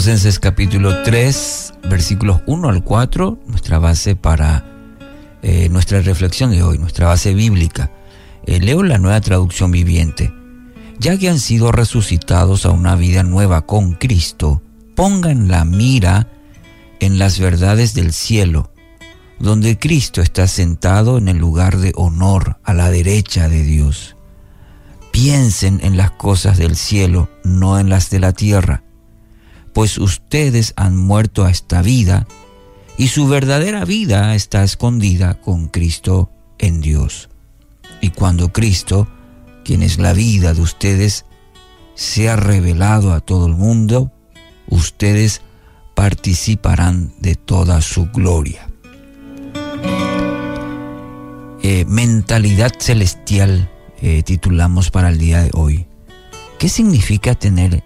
Colosenses capítulo 3, versículos 1 al 4, nuestra base para eh, nuestra reflexión de hoy, nuestra base bíblica. Eh, leo la nueva traducción viviente. Ya que han sido resucitados a una vida nueva con Cristo, pongan la mira en las verdades del cielo, donde Cristo está sentado en el lugar de honor a la derecha de Dios. Piensen en las cosas del cielo, no en las de la tierra pues ustedes han muerto a esta vida y su verdadera vida está escondida con Cristo en Dios. Y cuando Cristo, quien es la vida de ustedes, sea revelado a todo el mundo, ustedes participarán de toda su gloria. Eh, mentalidad celestial eh, titulamos para el día de hoy. ¿Qué significa tener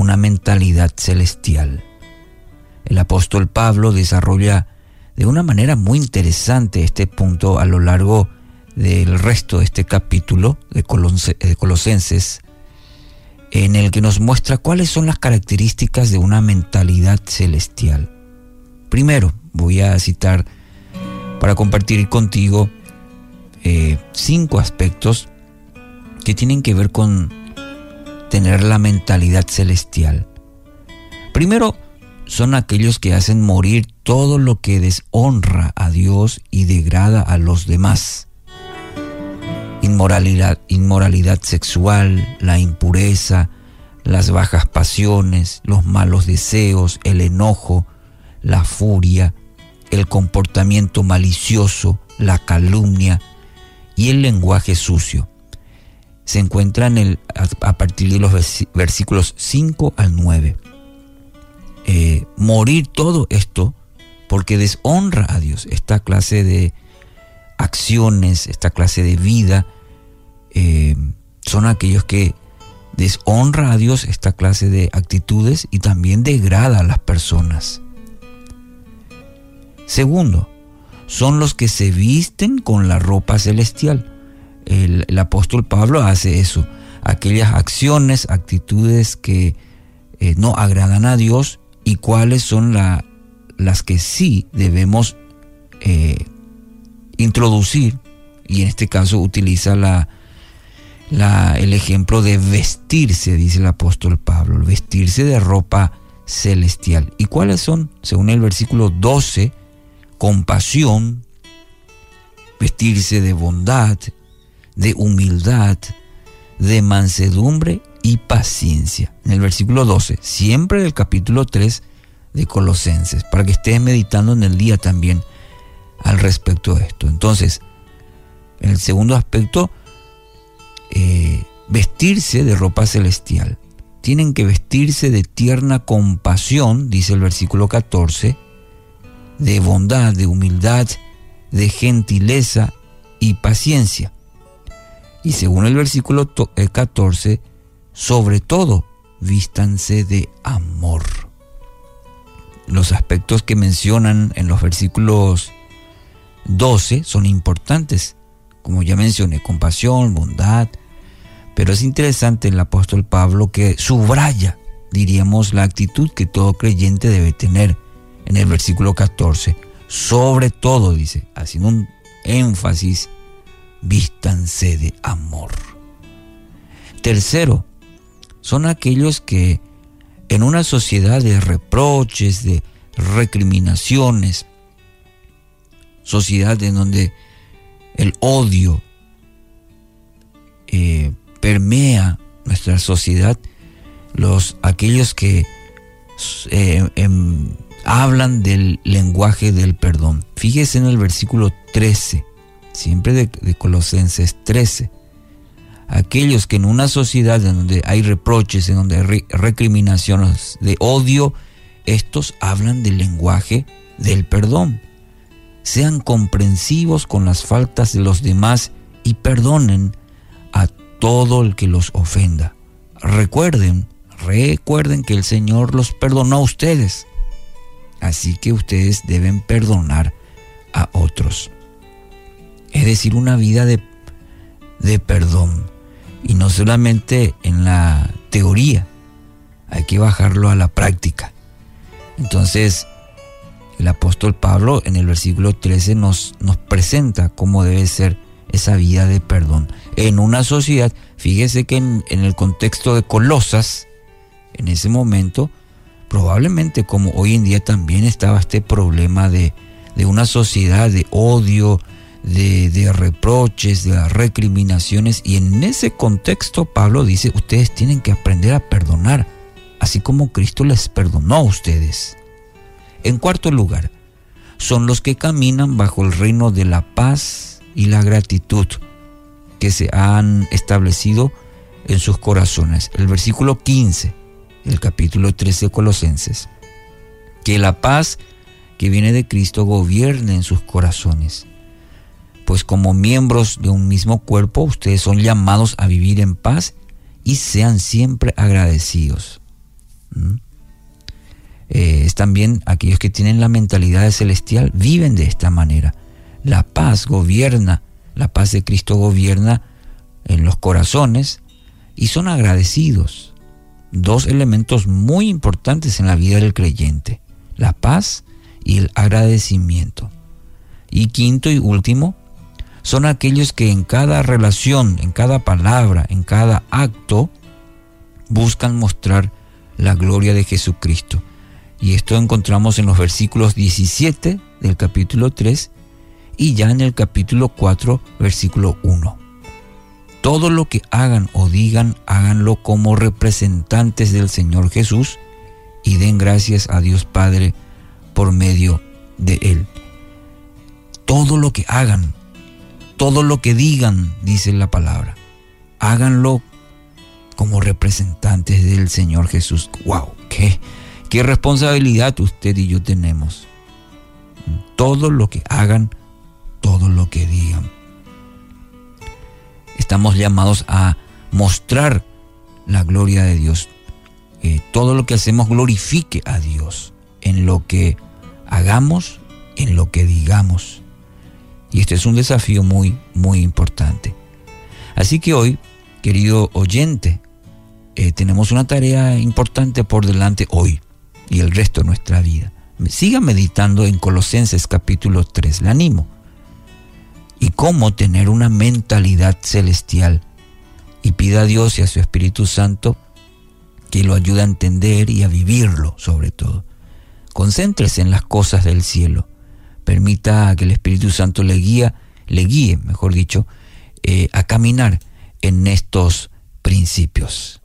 una mentalidad celestial. El apóstol Pablo desarrolla de una manera muy interesante este punto a lo largo del resto de este capítulo de, Colosenses, en el que nos muestra cuáles son las características de una mentalidad celestial. Primero, voy a citar para compartir contigo eh, cinco aspectos que tienen que ver con tener la mentalidad celestial. Primero, son aquellos que hacen morir todo lo que deshonra a Dios y degrada a los demás. Inmoralidad, inmoralidad sexual, la impureza, las bajas pasiones, los malos deseos, el enojo, la furia, el comportamiento malicioso, la calumnia y el lenguaje sucio se encuentra el, a, partir de los versículos 5 al 9. Eh, morir todo esto porque deshonra a Dios. Esta clase de acciones, esta clase de vida, eh, son aquellos que deshonra a Dios esta clase de actitudes y también degrada a las personas. Segundo, son los que se visten con la ropa celestial el, apóstol Pablo hace eso, aquellas acciones, actitudes que eh, no agradan a Dios y cuáles son las que sí debemos eh, introducir, y en este caso utiliza el ejemplo de vestirse, dice el apóstol Pablo, vestirse de ropa celestial. ¿Y cuáles son? Según el versículo 12, compasión, vestirse de bondad, de humildad, de mansedumbre y paciencia. En el versículo 12, siempre del capítulo 3 de Colosenses, para que estés meditando en el día también al respecto de esto. Entonces, en el segundo aspecto, eh, vestirse de ropa celestial. Tienen que vestirse de tierna compasión, dice el versículo 14, de bondad, de humildad, de gentileza y paciencia. Y según el versículo 14, eh, sobre todo, vístanse de amor. Los aspectos que mencionan en los versículos 12 son importantes, como ya mencioné, compasión, bondad, pero es interesante el apóstol Pablo que subraya, diríamos, la actitud que todo creyente debe tener en el versículo 14. Sobre todo, dice, haciendo un énfasis vístanse de amor. Tercero, son aquellos que en una sociedad de reproches, de recriminaciones, sociedad en donde el odio eh, permea nuestra sociedad, los aquellos que eh, em, hablan del lenguaje del perdón. Fíjese en el versículo 13 siempre de, Colosenses 13. Aquellos que en una sociedad en donde hay reproches, en donde hay recriminaciones de odio, estos hablan del lenguaje del perdón. Sean comprensivos con las faltas de los demás y perdonen a todo el que los ofenda. Recuerden, recuerden que el Señor los perdonó a ustedes. Así que ustedes deben perdonar a otros es decir, una vida de, perdón. Y no solamente en la teoría, hay que bajarlo a la práctica. Entonces, el apóstol Pablo en el versículo 13 nos, nos presenta cómo debe ser esa vida de perdón. En una sociedad, fíjese que en, el contexto de Colosas, en ese momento, probablemente como hoy en día también estaba este problema de, de una sociedad de odio, de, de, reproches, de recriminaciones. Y en ese contexto Pablo dice, ustedes tienen que aprender a perdonar, así como Cristo les perdonó a ustedes. En cuarto lugar, son los que caminan bajo el reino de la paz y la gratitud que se han establecido en sus corazones. El versículo 15 el capítulo 13 de Colosenses. Que la paz que viene de Cristo gobierne en sus corazones. Pues como miembros de un mismo cuerpo, ustedes son llamados a vivir en paz y sean siempre agradecidos. ¿Mm? Eh, es también aquellos que tienen la mentalidad celestial, viven de esta manera. La paz gobierna, la paz de Cristo gobierna en los corazones y son agradecidos. Dos elementos muy importantes en la vida del creyente, la paz y el agradecimiento. Y quinto y último, son aquellos que en cada relación, en cada palabra, en cada acto, buscan mostrar la gloria de Jesucristo. Y esto encontramos en los versículos 17 del capítulo 3 y ya en el capítulo 4, versículo 1. Todo lo que hagan o digan, háganlo como representantes del Señor Jesús y den gracias a Dios Padre por medio de Él. Todo lo que hagan, todo lo que digan, dice la palabra, háganlo como representantes del Señor Jesús. ¡Wow! ¡Qué! ¿Qué responsabilidad usted y yo tenemos? Todo lo que hagan, todo lo que digan. Estamos llamados a mostrar la gloria de Dios. Eh, todo lo que hacemos glorifique a Dios en lo que hagamos, en lo que digamos. Y este es un desafío muy, muy importante. Así que hoy, querido oyente, eh, tenemos una tarea importante por delante hoy y el resto de nuestra vida. Siga meditando en Colosenses capítulo 3, le animo. Y cómo tener una mentalidad celestial. Y pida a Dios y a su Espíritu Santo que lo ayude a entender y a vivirlo sobre todo. Concéntrese en las cosas del cielo. Permita que el Espíritu Santo le guíe, le guíe, mejor dicho, eh, a caminar en estos principios.